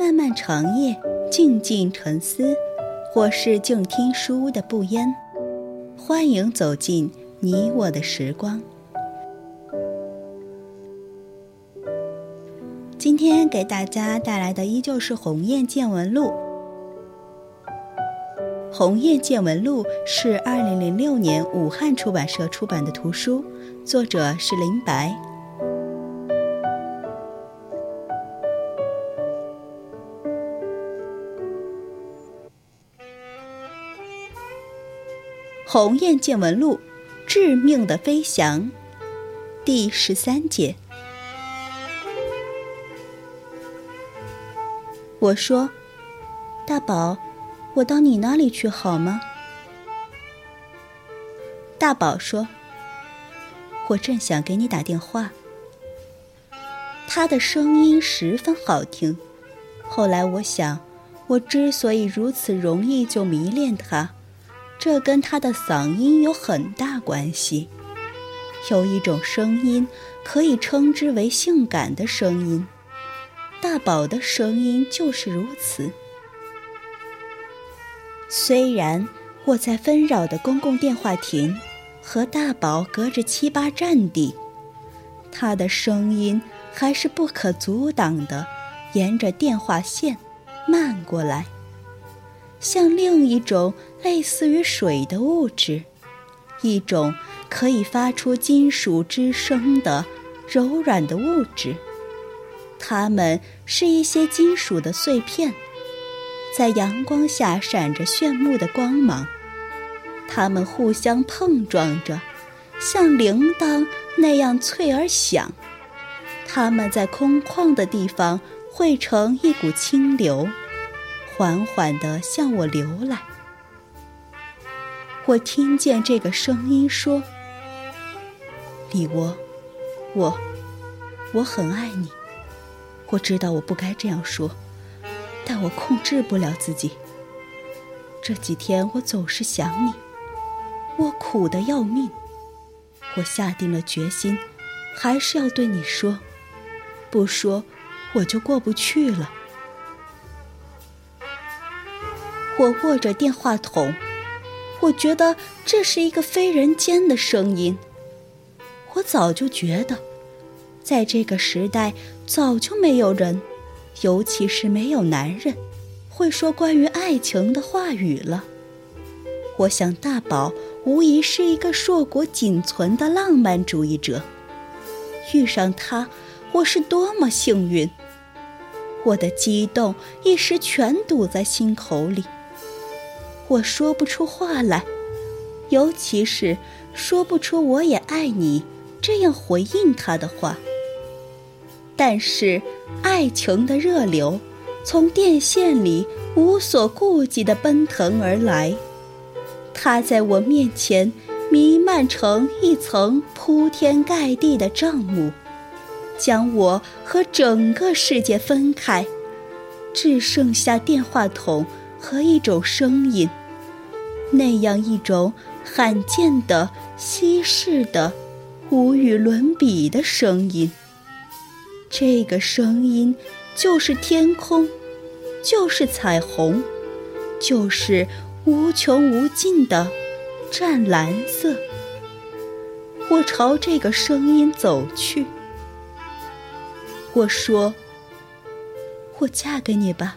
漫漫长夜，静静沉思，或是静听书屋的不言。欢迎走进你我的时光。今天给大家带来的依旧是《鸿雁见闻录》。《鸿雁见闻录》是二零零六年武汉出版社出版的图书，作者是林白。《鸿雁见闻录》，致命的飞翔，第十三节。我说：“大宝，我到你那里去好吗？”大宝说：“我正想给你打电话。”他的声音十分好听。后来我想，我之所以如此容易就迷恋他。这跟他的嗓音有很大关系。有一种声音可以称之为性感的声音，大宝的声音就是如此。虽然我在纷扰的公共电话亭和大宝隔着七八站地，他的声音还是不可阻挡的沿着电话线漫过来。像另一种类似于水的物质，一种可以发出金属之声的柔软的物质，它们是一些金属的碎片，在阳光下闪着炫目的光芒，它们互相碰撞着，像铃铛那样脆而响，它们在空旷的地方汇成一股清流。缓缓地向我流来。我听见这个声音说：“李窝，我，我很爱你。我知道我不该这样说，但我控制不了自己。这几天我总是想你，我苦得要命。我下定了决心，还是要对你说，不说我就过不去了。”我握着电话筒，我觉得这是一个非人间的声音。我早就觉得，在这个时代，早就没有人，尤其是没有男人，会说关于爱情的话语了。我想大宝无疑是一个硕果仅存的浪漫主义者，遇上他，我是多么幸运！我的激动一时全堵在心口里。我说不出话来，尤其是说不出“我也爱你”这样回应他的话。但是，爱情的热流从电线里无所顾忌地奔腾而来，它在我面前弥漫成一层铺天盖地的帐幕，将我和整个世界分开，只剩下电话筒和一种声音。那样一种罕见的、稀释的、无与伦比的声音。这个声音就是天空，就是彩虹，就是无穷无尽的湛蓝色。我朝这个声音走去。我说：“我嫁给你吧。”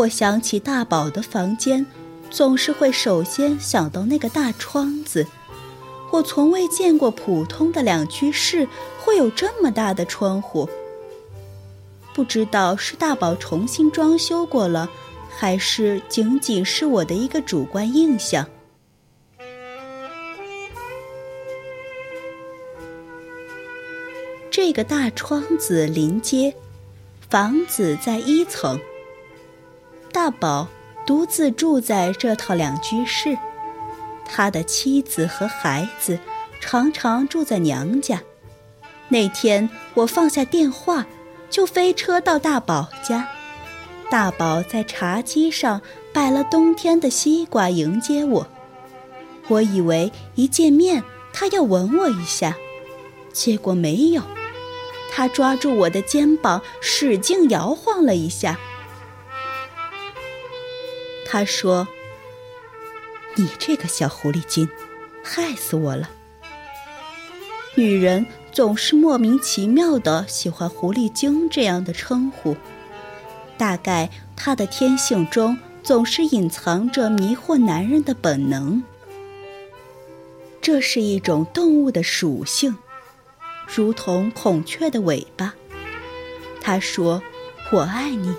我想起大宝的房间，总是会首先想到那个大窗子。我从未见过普通的两居室会有这么大的窗户。不知道是大宝重新装修过了，还是仅仅是我的一个主观印象。这个大窗子临街，房子在一层。大宝独自住在这套两居室，他的妻子和孩子常常住在娘家。那天我放下电话，就飞车到大宝家。大宝在茶几上摆了冬天的西瓜迎接我。我以为一见面他要吻我一下，结果没有。他抓住我的肩膀，使劲摇晃了一下。他说：“你这个小狐狸精，害死我了。”女人。总是莫名其妙的喜欢“狐狸精”这样的称呼，大概她的天性中总是隐藏着迷惑男人的本能。这是一种动物的属性，如同孔雀的尾巴。他说：“我爱你。”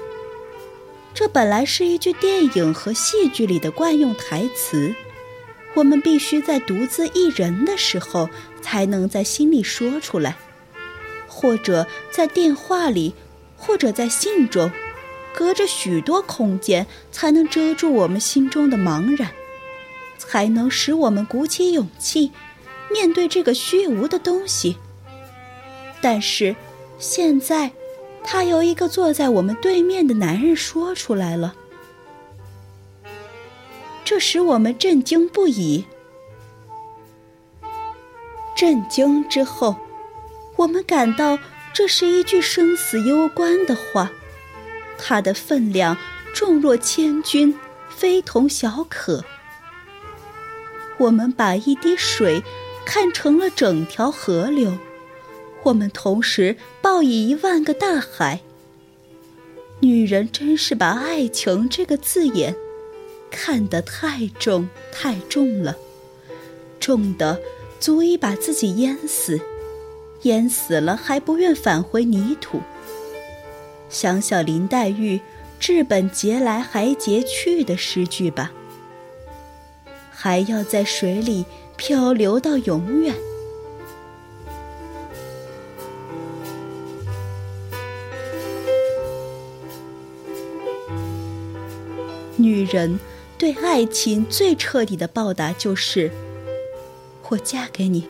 这本来是一句电影和戏剧里的惯用台词。我们必须在独自一人的时候，才能在心里说出来，或者在电话里，或者在信中，隔着许多空间，才能遮住我们心中的茫然，才能使我们鼓起勇气，面对这个虚无的东西。但是，现在，他由一个坐在我们对面的男人说出来了。这使我们震惊不已。震惊之后，我们感到这是一句生死攸关的话，它的分量重若千钧，非同小可。我们把一滴水看成了整条河流，我们同时抱以一万个大海。女人真是把爱情这个字眼。看得太重太重了，重的足以把自己淹死，淹死了还不愿返回泥土。想想林黛玉“治本节来还节去”的诗句吧，还要在水里漂流到永远。女人。对爱情最彻底的报答就是，我嫁给你。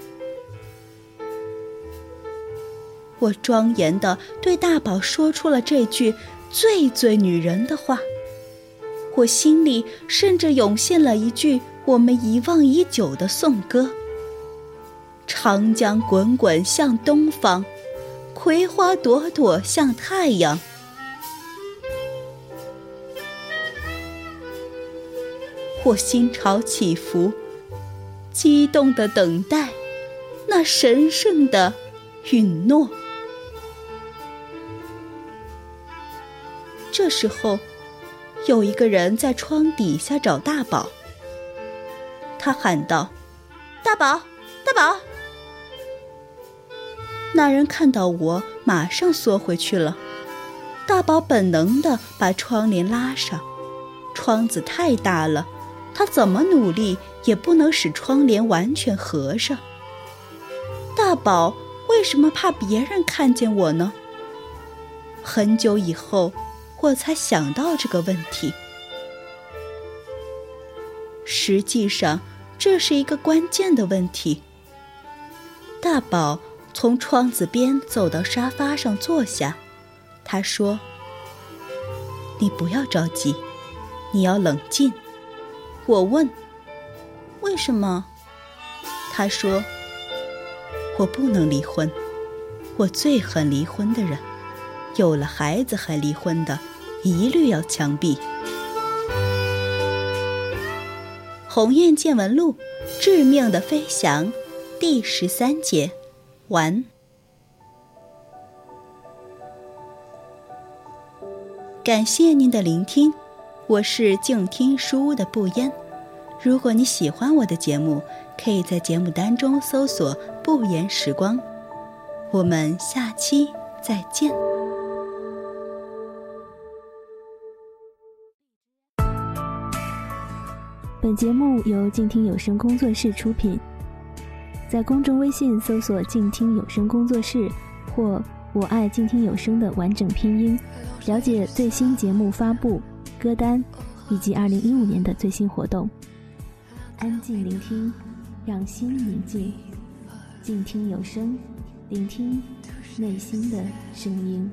我庄严的对大宝说出了这句最最女人的话，我心里甚至涌现了一句我们遗忘已久的颂歌：长江滚滚向东方，葵花朵朵向太阳。我心潮起伏，激动的等待那神圣的允诺。这时候，有一个人在窗底下找大宝。他喊道：“大宝，大宝！”那人看到我，马上缩回去了。大宝本能的把窗帘拉上，窗子太大了。他怎么努力也不能使窗帘完全合上。大宝为什么怕别人看见我呢？很久以后，我才想到这个问题。实际上，这是一个关键的问题。大宝从窗子边走到沙发上坐下，他说：“你不要着急，你要冷静。”我问：“为什么？”他说：“我不能离婚，我最恨离婚的人，有了孩子还离婚的，一律要枪毙。”《鸿雁见闻录》致命的飞翔第十三节完。感谢您的聆听，我是静听书屋的不言。如果你喜欢我的节目，可以在节目单中搜索“不言时光”。我们下期再见。本节目由静听有声工作室出品，在公众微信搜索“静听有声工作室”或“我爱静听有声”的完整拼音，了解最新节目发布。歌单以及二零一五年的最新活动。安静聆听，让心宁静，静听有声，聆听内心的声音。